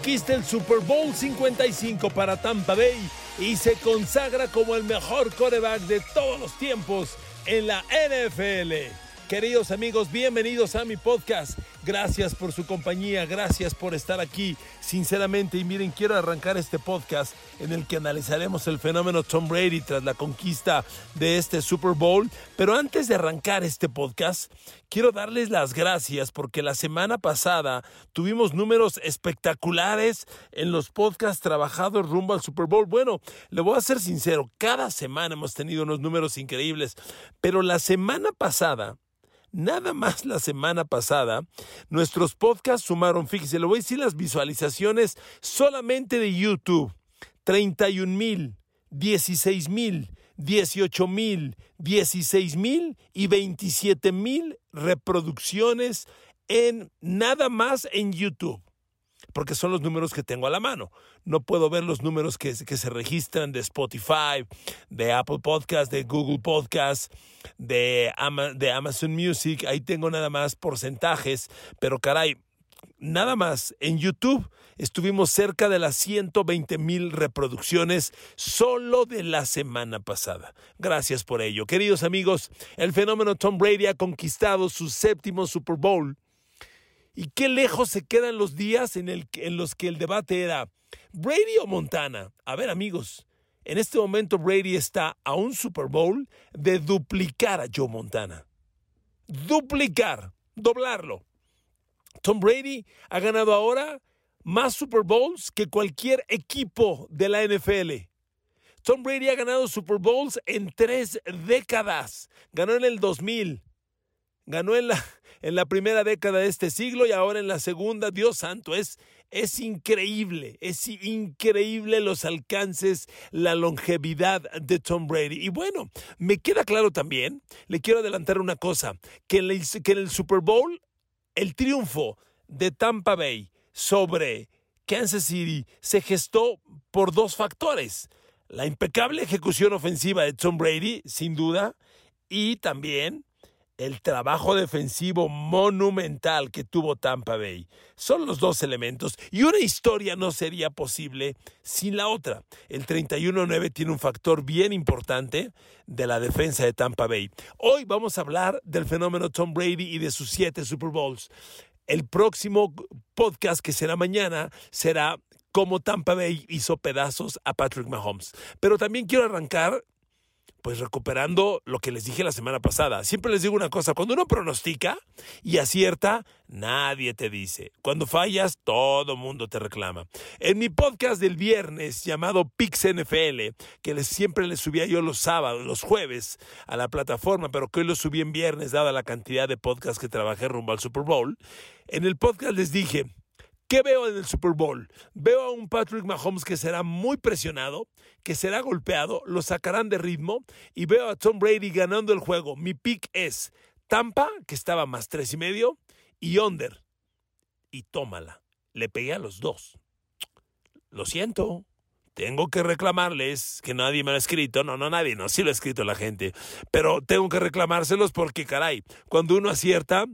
conquista el Super Bowl 55 para Tampa Bay y se consagra como el mejor coreback de todos los tiempos en la NFL. Queridos amigos, bienvenidos a mi podcast. Gracias por su compañía, gracias por estar aquí. Sinceramente, y miren, quiero arrancar este podcast en el que analizaremos el fenómeno Tom Brady tras la conquista de este Super Bowl. Pero antes de arrancar este podcast, quiero darles las gracias porque la semana pasada tuvimos números espectaculares en los podcasts trabajados rumbo al Super Bowl. Bueno, le voy a ser sincero, cada semana hemos tenido unos números increíbles, pero la semana pasada Nada más la semana pasada, nuestros podcasts sumaron, fíjese, le voy a decir las visualizaciones solamente de YouTube. 31 mil, 16 mil, 18 mil, 16 mil y 27 mil reproducciones en nada más en YouTube porque son los números que tengo a la mano. No puedo ver los números que, se registran de Spotify, de Apple Podcast, de Google Podcast, de, de Amazon Music. Ahí tengo nada más porcentajes, pero caray, nada más en YouTube estuvimos cerca de las 120 mil reproducciones solo de la semana pasada. Gracias por ello. Queridos amigos, el fenómeno Tom Brady ha conquistado su séptimo Super Bowl y qué lejos se quedan los días en, los que el debate era Brady o Montana. A ver amigos, en este momento Brady está a un Super Bowl de duplicar a Joe Montana. Duplicar, doblarlo. Tom Brady ha ganado ahora más Super Bowls que cualquier equipo de la NFL. Tom Brady ha ganado Super Bowls en tres décadas. Ganó en el 2000, ganó en la, en la primera década de este siglo y ahora en la segunda. Dios santo, es, es increíble, es increíble los alcances, la longevidad de Tom Brady. Y bueno, me queda claro también, le quiero adelantar una cosa, que en el, que en el Super Bowl el triunfo de Tampa Bay sobre Kansas City se gestó por dos factores. La impecable ejecución ofensiva de Tom Brady, sin duda, y también el trabajo defensivo monumental que tuvo Tampa Bay. Son los dos elementos y una historia no sería posible sin la otra. El 31-9 tiene un factor bien importante de la defensa de Tampa Bay. Hoy vamos a hablar del fenómeno Tom Brady y de sus siete Super Bowls. El próximo podcast que será mañana será cómo Tampa Bay hizo pedazos a Patrick Mahomes. Pero también quiero arrancar pues recuperando lo que les dije la semana pasada. Siempre les digo una cosa, cuando uno pronostica y acierta, nadie te dice. Cuando fallas, todo mundo te reclama. En mi podcast del viernes llamado Pix NFL, que les, siempre les subía yo los sábados, los jueves a la plataforma, pero que hoy lo subí en viernes dada la cantidad de podcasts que trabajé rumbo al Super Bowl, en el podcast les dije, ¿Qué veo en el Super Bowl? Veo a un Patrick Mahomes que será muy presionado, que será golpeado, lo sacarán de ritmo y veo a Tom Brady ganando el juego. Mi pick es Tampa, que estaba más tres y medio, y Under. Y tómala. Le pegué a los dos. Lo siento. Tengo que reclamarles que nadie me lo ha escrito. No, no, nadie, no, sí lo ha escrito la gente. Pero tengo que reclamárselos porque, caray, cuando uno acierta,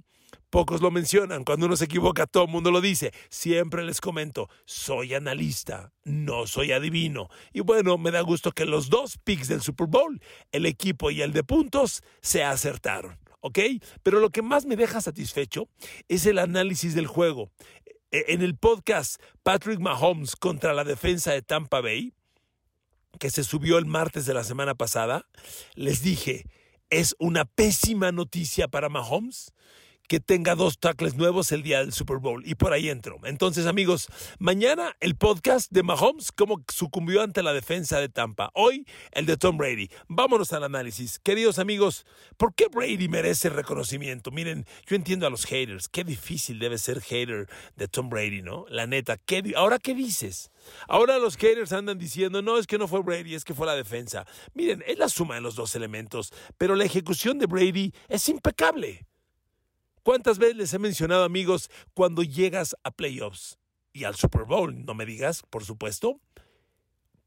Pocos lo mencionan. Cuando uno se equivoca, todo el mundo lo dice. Siempre les comento, soy analista, no soy adivino. Y bueno, me da gusto que los dos picks del Super Bowl, el equipo y el de puntos, se acertaron. ¿Ok? Pero lo que más me deja satisfecho es el análisis del juego. E, en el podcast Patrick Mahomes contra la defensa de Tampa Bay, que se subió el martes de la semana pasada, les dije, es una pésima noticia para Mahomes que tenga dos tackles nuevos el día del Super Bowl. Y por ahí entro. Entonces, amigos, mañana el podcast de Mahomes, cómo sucumbió ante la defensa de Tampa. Hoy el de Tom Brady. Vámonos al análisis. Queridos amigos, ¿por qué Brady merece reconocimiento? Miren, yo entiendo a los haters. Qué difícil debe ser hater de Tom Brady, ¿no? La neta. ¿qué, Ahora, ¿qué dices? Ahora los haters andan diciendo, no, es que no fue Brady, es que fue la defensa. Miren, es la suma de los dos elementos, pero la ejecución de Brady es impecable. ¿Cuántas veces les he mencionado, amigos, cuando llegas a playoffs y al Super Bowl? No me digas, por supuesto.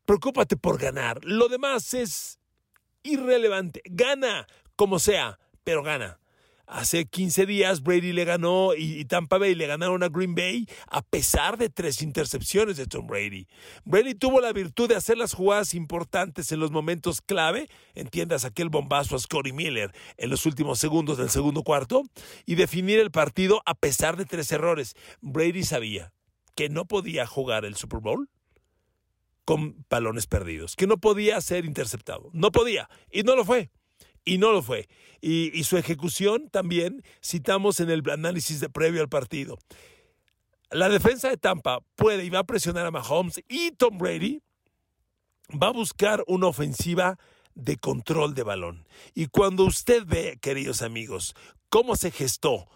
Preocúpate por ganar. Lo demás es irrelevante. Gana como sea, pero gana. Hace 15 días Brady le ganó y, Tampa Bay le ganaron a Green Bay a pesar de tres intercepciones de Tom Brady. Brady tuvo la virtud de hacer las jugadas importantes en los momentos clave, entiendas aquel bombazo a Scotty Miller en los últimos segundos del segundo cuarto, y definir el partido a pesar de tres errores. Brady sabía que no podía jugar el Super Bowl con balones perdidos, que no podía ser interceptado. No podía, y no lo fue y no lo fue. Y, su ejecución también citamos en el análisis de previo al partido. La defensa de Tampa puede y va a presionar a Mahomes y Tom Brady va a buscar una ofensiva de control de balón. Y cuando usted ve, queridos amigos, cómo se gestó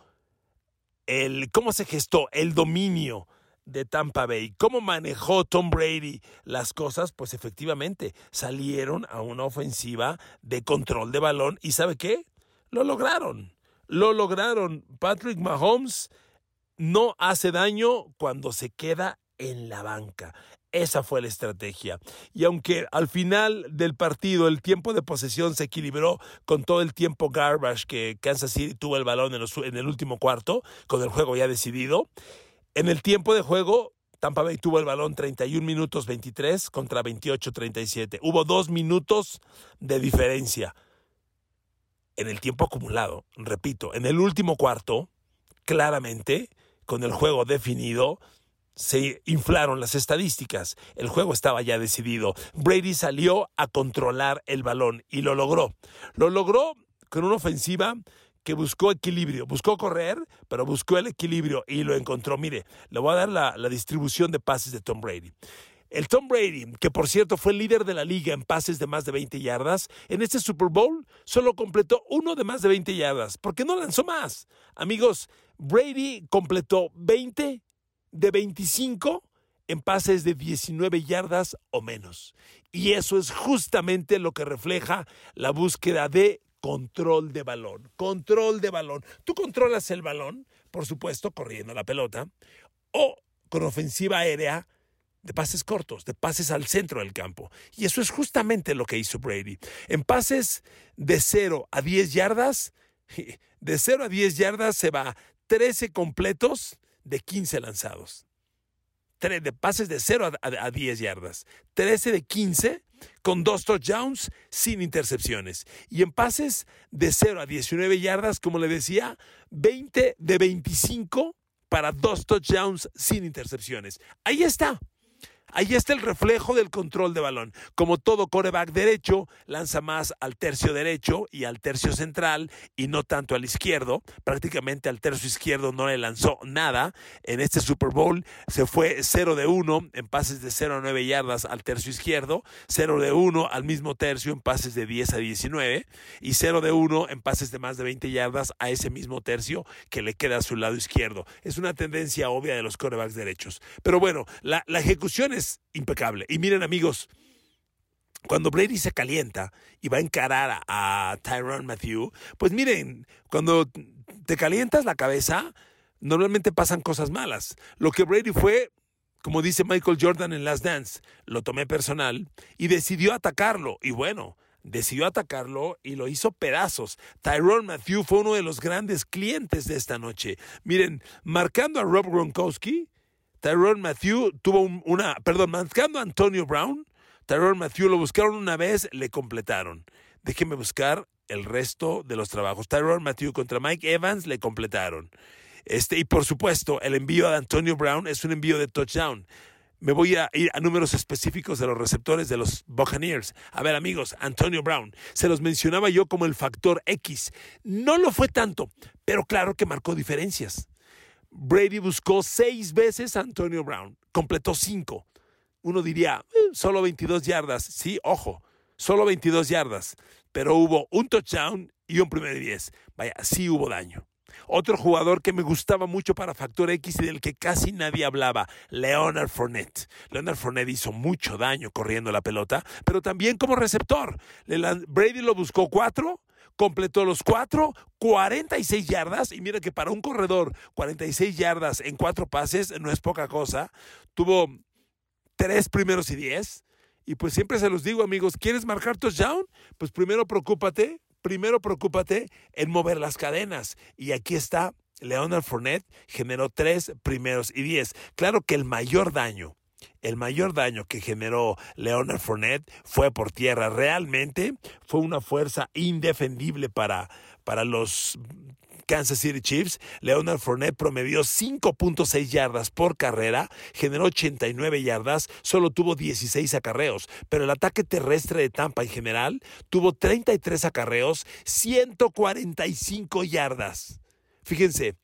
el, cómo se gestó el dominio de Tampa Bay. ¿Cómo manejó Tom Brady las cosas? Pues efectivamente salieron a una ofensiva de control de balón y ¿sabe qué? Lo lograron. Lo lograron. Patrick Mahomes no hace daño cuando se queda en la banca. Esa fue la estrategia. Y aunque al final del partido el tiempo de posesión se equilibró con todo el tiempo garbage que Kansas City tuvo el balón en, en el último cuarto, con el juego ya decidido, en el tiempo de juego, Tampa Bay tuvo el balón 31 minutos 23 contra 28 37. Hubo dos minutos de diferencia en el tiempo acumulado. Repito, en el último cuarto, claramente, con el juego definido, se inflaron las estadísticas. El juego estaba ya decidido. Brady salió a controlar el balón y lo logró. Lo logró con una ofensiva que buscó equilibrio, buscó correr, pero buscó el equilibrio y lo encontró. Mire, le voy a dar la, distribución de pases de Tom Brady. El Tom Brady, que por cierto fue líder de la liga en pases de más de 20 yardas, en este Super Bowl solo completó uno de más de 20 yardas, porque no lanzó más. Amigos, Brady completó 20 de 25 en pases de 19 yardas o menos. Y eso es justamente lo que refleja la búsqueda de control de balón, control de balón. Tú controlas el balón, por supuesto, corriendo la pelota, o con ofensiva aérea de pases cortos, de pases al centro del campo. Y eso es justamente lo que hizo Brady. En pases de 0 a 10 yardas, de 0 a 10 yardas se va 13 completos de 15 lanzados. De pases de 0 a 10 yardas. 13 de 15 con dos touchdowns sin intercepciones. Y en pases de 0 a 19 yardas, como le decía, 20 de 25 para dos touchdowns sin intercepciones. Ahí está. Ahí está el reflejo del control de balón. Como todo coreback derecho, lanza más al tercio derecho y al tercio central y no tanto al izquierdo. Prácticamente al tercio izquierdo no le lanzó nada. En este Super Bowl se fue 0 de 1 en pases de 0 a 9 yardas al tercio izquierdo, 0 de 1 al mismo tercio en pases de 10 a 19 y 0 de 1 en pases de más de 20 yardas a ese mismo tercio que le queda a su lado izquierdo. Es una tendencia obvia de los corebacks derechos. Pero bueno, la, la ejecución es impecable. Y miren amigos, cuando Brady se calienta y va a encarar a, Tyron Matthew, pues miren, cuando te calientas la cabeza, normalmente pasan cosas malas. Lo que Brady fue, como dice Michael Jordan en Last Dance, lo tomé personal y decidió atacarlo. Y bueno, decidió atacarlo y lo hizo pedazos. Tyron Matthew fue uno de los grandes clientes de esta noche. Miren, marcando a Rob Gronkowski, Tyrone Matthew tuvo una, perdón, marcando a Antonio Brown, Tyrone Matthew lo buscaron una vez, le completaron. Déjenme buscar el resto de los trabajos. Tyrone Matthew contra Mike Evans le completaron. Este, y por supuesto, el envío de Antonio Brown es un envío de touchdown. Me voy a ir a números específicos de los receptores de los Buccaneers. A ver, amigos, Antonio Brown, se los mencionaba yo como el factor X. No lo fue tanto, pero claro que marcó diferencias. Brady buscó seis veces a Antonio Brown, completó cinco. Uno diría, eh, solo 22 yardas. Sí, ojo, solo 22 yardas. Pero hubo un touchdown y un primer 10. Vaya, sí hubo daño. Otro jugador que me gustaba mucho para Factor X y del que casi nadie hablaba, Leonard Fournette. Leonard Fournette hizo mucho daño corriendo la pelota, pero también como receptor. Brady lo buscó cuatro, completó los cuatro, 46 yardas, y mira que para un corredor, 46 yardas en cuatro pases no es poca cosa. Tuvo tres primeros y diez. Y pues siempre se los digo, amigos, ¿quieres marcar touchdown? Pues primero preocúpate primero preocúpate en mover las cadenas. Y aquí está, Leonard Fournette generó tres primeros y diez. Claro que el mayor daño el mayor daño que generó Leonard Fournette fue por tierra. Realmente fue una fuerza indefendible para, para los Kansas City Chiefs, Leonard Fournette promedió 5.6 yardas por carrera, generó 89 yardas, solo tuvo 16 acarreos, pero el ataque terrestre de Tampa en general tuvo 33 acarreos, 145 yardas. Fíjense,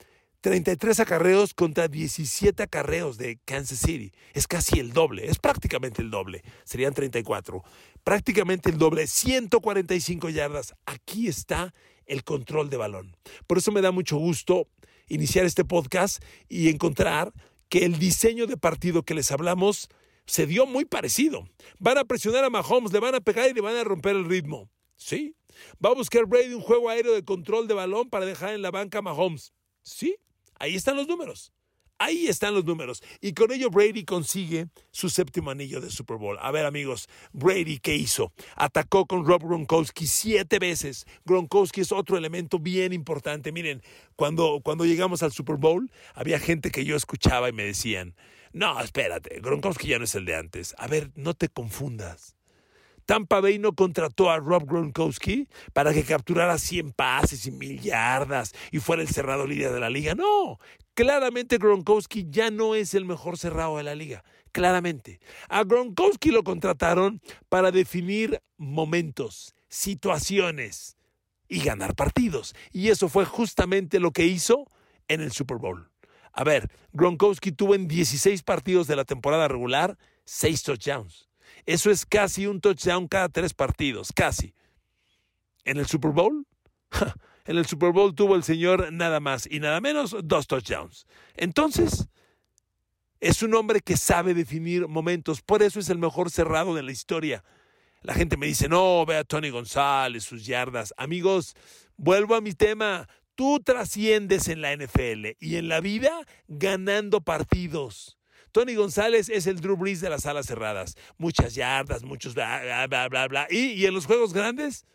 33 acarreos contra 17 acarreos de Kansas City. Es casi el doble, es prácticamente el doble. Serían 34. Prácticamente el doble, 145 yardas. Aquí está el control de balón. Por eso me da mucho gusto iniciar este podcast y encontrar que el diseño de partido que les hablamos se dio muy parecido. Van a presionar a Mahomes, le van a pegar y le van a romper el ritmo. Sí. Va a buscar Brady un juego aéreo de control de balón para dejar en la banca a Mahomes. Sí. Ahí están los números. Ahí están los números. Y con ello Brady consigue su séptimo anillo de Super Bowl. A ver amigos, Brady, ¿qué hizo? Atacó con Rob Gronkowski siete veces. Gronkowski es otro elemento bien importante. Miren, cuando, cuando llegamos al Super Bowl, había gente que yo escuchaba y me decían, no, espérate, Gronkowski ya no es el de antes. A ver, no te confundas. Tampa Bay no contrató a Rob Gronkowski para que capturara 100 pases y mil yardas y fuera el cerrado líder de la liga. No, claramente Gronkowski ya no es el mejor cerrado de la liga. Claramente. A Gronkowski lo contrataron para definir momentos, situaciones y ganar partidos. Y eso fue justamente lo que hizo en el Super Bowl. A ver, Gronkowski tuvo en 16 partidos de la temporada regular 6 touchdowns. Eso es casi un touchdown cada tres partidos, casi. En el Super Bowl, en el Super Bowl tuvo el señor nada más y nada menos dos touchdowns. Entonces, es un hombre que sabe definir momentos, por eso es el mejor cerrado de la historia. La gente me dice, no, ve a Tony González, sus yardas. Amigos, vuelvo a mi tema. Tú trasciendes en la NFL y en la vida ganando partidos. Tony González es el Drew Brees de las alas cerradas. Muchas yardas, muchos bla, bla, bla, bla. ¿Y, y en los juegos grandes?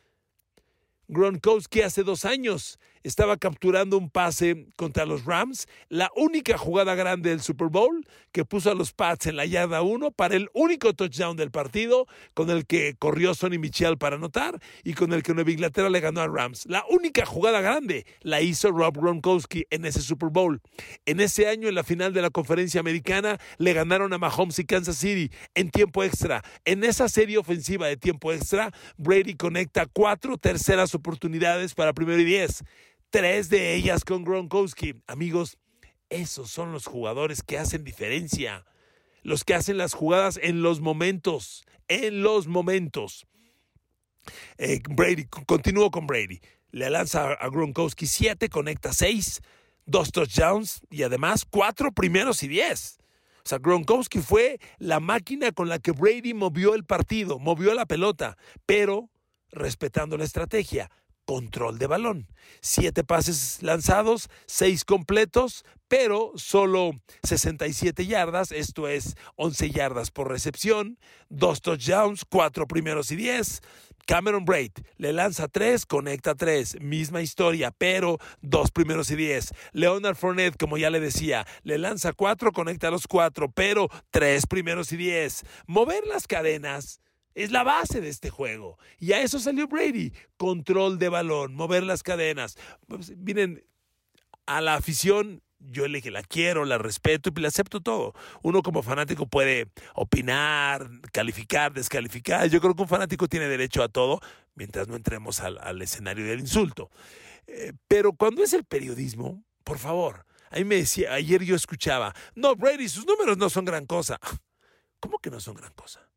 Gronkowski hace dos años estaba capturando un pase contra los Rams, la única jugada grande del Super Bowl que puso a los Pats en la yarda 1 para el único touchdown del partido con el que corrió Sonny Michel para anotar y con el que Nueva Inglaterra le ganó a Rams. La única jugada grande la hizo Rob Gronkowski en ese Super Bowl. En ese año, en la final de la conferencia americana, le ganaron a Mahomes y Kansas City en tiempo extra. En esa serie ofensiva de tiempo extra, Brady conecta cuatro terceras oportunidades para primero y diez tres de ellas con Gronkowski. Amigos, esos son los jugadores que hacen diferencia, los que hacen las jugadas en los momentos, en los momentos. Eh, Brady, continúo con Brady. Le lanza a Gronkowski siete, conecta seis, dos touchdowns y además cuatro primeros y diez. O sea, Gronkowski fue la máquina con la que Brady movió el partido, movió la pelota, pero respetando la estrategia control de balón. Siete pases lanzados, seis completos, pero solo 67 yardas, esto es 11 yardas por recepción, dos touchdowns, cuatro primeros y diez. Cameron Braid le lanza tres, conecta tres, misma historia, pero dos primeros y diez. Leonard Fournette, como ya le decía, le lanza cuatro, conecta los cuatro, pero tres primeros y diez. Mover las cadenas es la base de este juego. Y a eso salió Brady. Control de balón, mover las cadenas. Pues, miren, a la afición yo le la quiero, la respeto y le acepto todo. Uno como fanático puede opinar, calificar, descalificar. Yo creo que un fanático tiene derecho a todo mientras no entremos al, escenario del insulto. Eh, pero cuando es el periodismo, por favor, ahí me decía, ayer yo escuchaba, no, Brady, sus números no son gran cosa. ¿Cómo que no son gran cosa?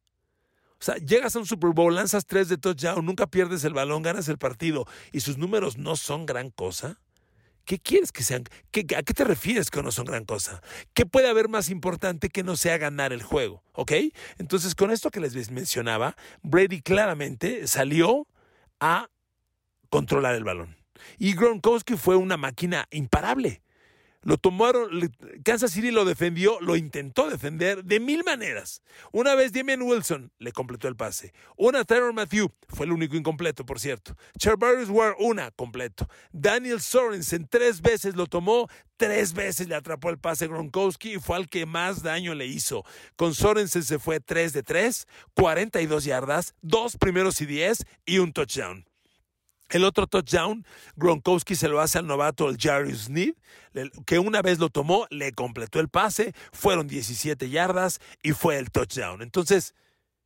O sea, llegas a un Super Bowl, lanzas tres de touchdown, nunca pierdes el balón, ganas el partido y sus números no son gran cosa. ¿Qué quieres que sean? ¿A qué te refieres que no son gran cosa? ¿Qué puede haber más importante que no sea ganar el juego? ¿Ok? Entonces, con esto que les mencionaba, Brady claramente salió a controlar el balón. Y Gronkowski fue una máquina imparable. Lo tomaron, Kansas City lo defendió, lo intentó defender de mil maneras. Una vez Damian Wilson le completó el pase. Una Tyron Matthew, fue el único incompleto, por cierto. Charvarius Ward, una, completo. Daniel Sorensen tres veces lo tomó, tres veces le atrapó el pase Gronkowski y fue al que más daño le hizo. Con Sorensen se fue 3 de 3, 42 yardas, dos primeros y 10 y un touchdown. El otro touchdown, Gronkowski se lo hace al novato el Jarius Sneed, que una vez lo tomó, le completó el pase, fueron 17 yardas y fue el touchdown. Entonces,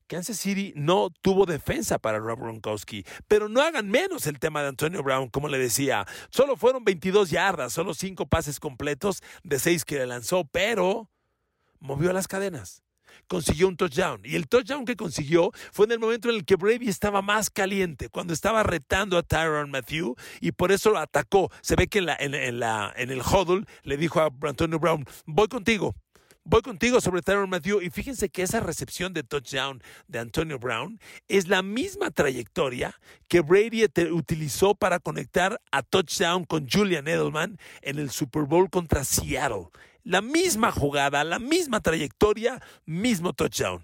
Kansas City no tuvo defensa para Rob Gronkowski, pero no hagan menos el tema de Antonio Brown, como le decía. Solo fueron 22 yardas, solo 5 pases completos de 6 que le lanzó, pero movió las cadenas consiguió un touchdown. Y el touchdown que consiguió fue en el momento en el que Brady estaba más caliente, cuando estaba retando a Tyron Matthew y por eso lo atacó. Se ve que en, en el huddle le dijo a Antonio Brown, voy contigo. Voy contigo sobre Tyron Matthew y fíjense que esa recepción de touchdown de Antonio Brown es la misma trayectoria que Brady utilizó para conectar a touchdown con Julian Edelman en el Super Bowl contra Seattle la misma jugada, la misma trayectoria, mismo touchdown.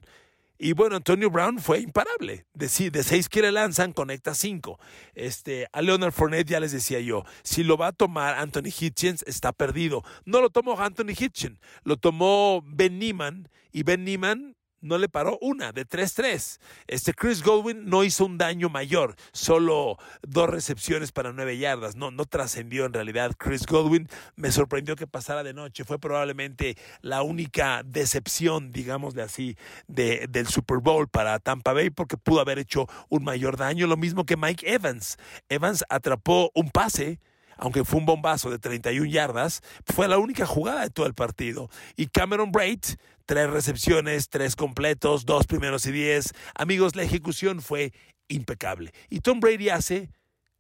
Y bueno, Antonio Brown fue imparable. De, de seis que le lanzan, conecta cinco. Este, a Leonard Fournette ya les decía yo, si lo va a tomar Anthony Hitchens, está perdido. No lo tomó Anthony Hitchens, lo tomó Ben Neiman. Y Ben Neiman no le paró una de 3-3. Este Chris Godwin no hizo un daño mayor, solo dos recepciones para nueve yardas. No, no trascendió en realidad. Chris Godwin me sorprendió que pasara de noche. Fue probablemente la única decepción, digámosle así, de, del Super Bowl para Tampa Bay porque pudo haber hecho un mayor daño. Lo mismo que Mike Evans. Evans atrapó un pase aunque fue un bombazo de 31 yardas, fue la única jugada de todo el partido. Y Cameron Braid tres recepciones, tres completos, dos primeros y diez. Amigos, la ejecución fue impecable. Y Tom Brady hace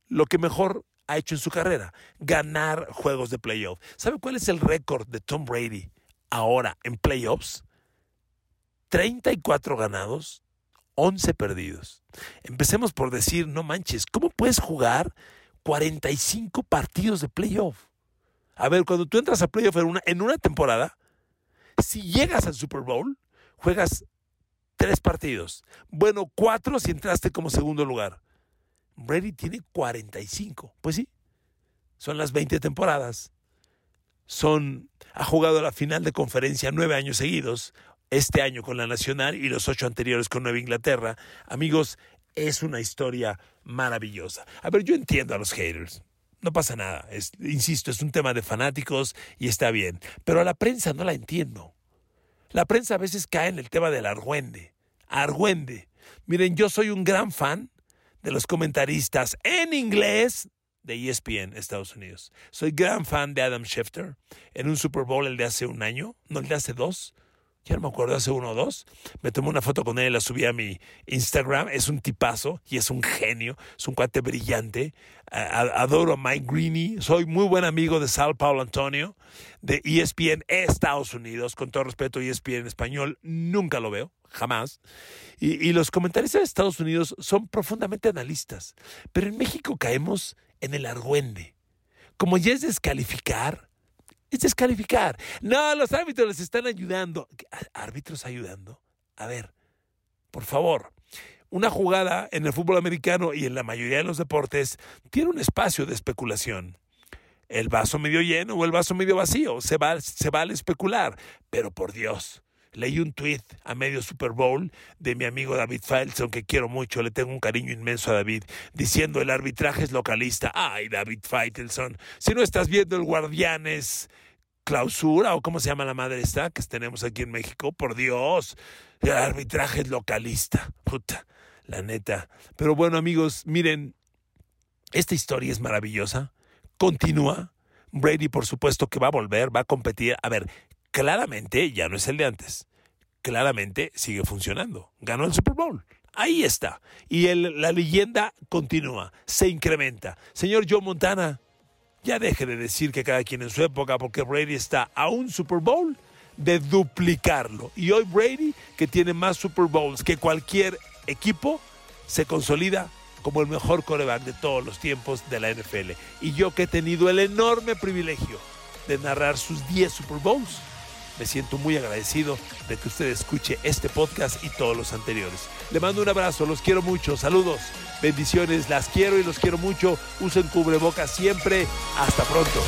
lo que mejor ha hecho en su carrera, ganar juegos de playoff. ¿Sabe cuál es el récord de Tom Brady ahora en playoffs? 34 ganados, 11 perdidos. Empecemos por decir, no manches, ¿cómo puedes jugar 45 partidos de playoff? A ver, cuando tú entras a playoff en una, temporada, si llegas al Super Bowl, juegas tres partidos. Bueno, cuatro si entraste como segundo lugar. Brady tiene 45. Pues sí, son las 20 temporadas. Son, ha jugado la final de conferencia nueve años seguidos, este año con la Nacional y los ocho anteriores con Nueva Inglaterra. Amigos, es una historia maravillosa. A ver, yo entiendo a los haters. No pasa nada. insisto, es un tema de fanáticos y está bien. Pero a la prensa no la entiendo. La prensa a veces cae en el tema del argüende. Argüende. Miren, yo soy un gran fan de los comentaristas en inglés de ESPN, Estados Unidos. Soy gran fan de Adam Schefter. En un Super Bowl el de hace un año, no el de hace dos, ya no me acuerdo, hace uno o dos, me tomé una foto con él la subí a mi Instagram. Es un tipazo y es un genio, es un cuate brillante. Adoro a Mike Greeny, soy muy buen amigo de Sal Paulo Antonio, de ESPN Estados Unidos. Con todo respeto, ESPN español, nunca lo veo, jamás. Y, y los comentarios de Estados Unidos son profundamente analistas. Pero en México caemos en el argüende. Como ya es descalificar, es descalificar. No, los árbitros les están ayudando. ¿Árbitros ayudando? A ver, por favor. Una jugada en el fútbol americano y en la mayoría de los deportes tiene un espacio de especulación. El vaso medio lleno o el vaso medio vacío. Se, va, se vale especular. Pero por Dios, leí un tweet a medio Super Bowl de mi amigo David Faitelson, que quiero mucho, le tengo un cariño inmenso a David, diciendo el arbitraje es localista. Ay, David Faitelson, si no estás viendo el Guardianes clausura o cómo se llama la madre esta que tenemos aquí en México, por Dios, el arbitraje es localista, puta, la neta. Pero bueno amigos, miren, esta historia es maravillosa, continúa, Brady por supuesto que va a volver, va a competir, a ver, claramente ya no es el de antes. Claramente sigue funcionando. Ganó el Super Bowl. Ahí está. Y la leyenda continúa, se incrementa. Señor Joe Montana, ya deje de decir que cada quien en su época, porque Brady está a un Super Bowl de duplicarlo. Y hoy Brady, que tiene más Super Bowls que cualquier equipo, se consolida como el mejor coreback de todos los tiempos de la NFL. Y yo que he tenido el enorme privilegio de narrar sus 10 Super Bowls. Me siento muy agradecido de que usted escuche este podcast y todos los anteriores. Le mando un abrazo, los quiero mucho, saludos, bendiciones, las quiero y los quiero mucho. Usen cubrebocas siempre. Hasta pronto.